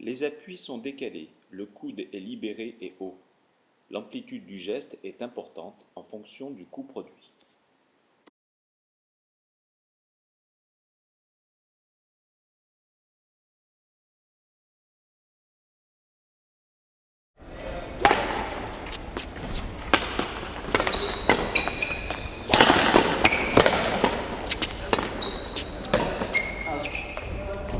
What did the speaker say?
Les appuis sont décalés, le coude est libéré et haut. L'amplitude du geste est importante en fonction du coût produit.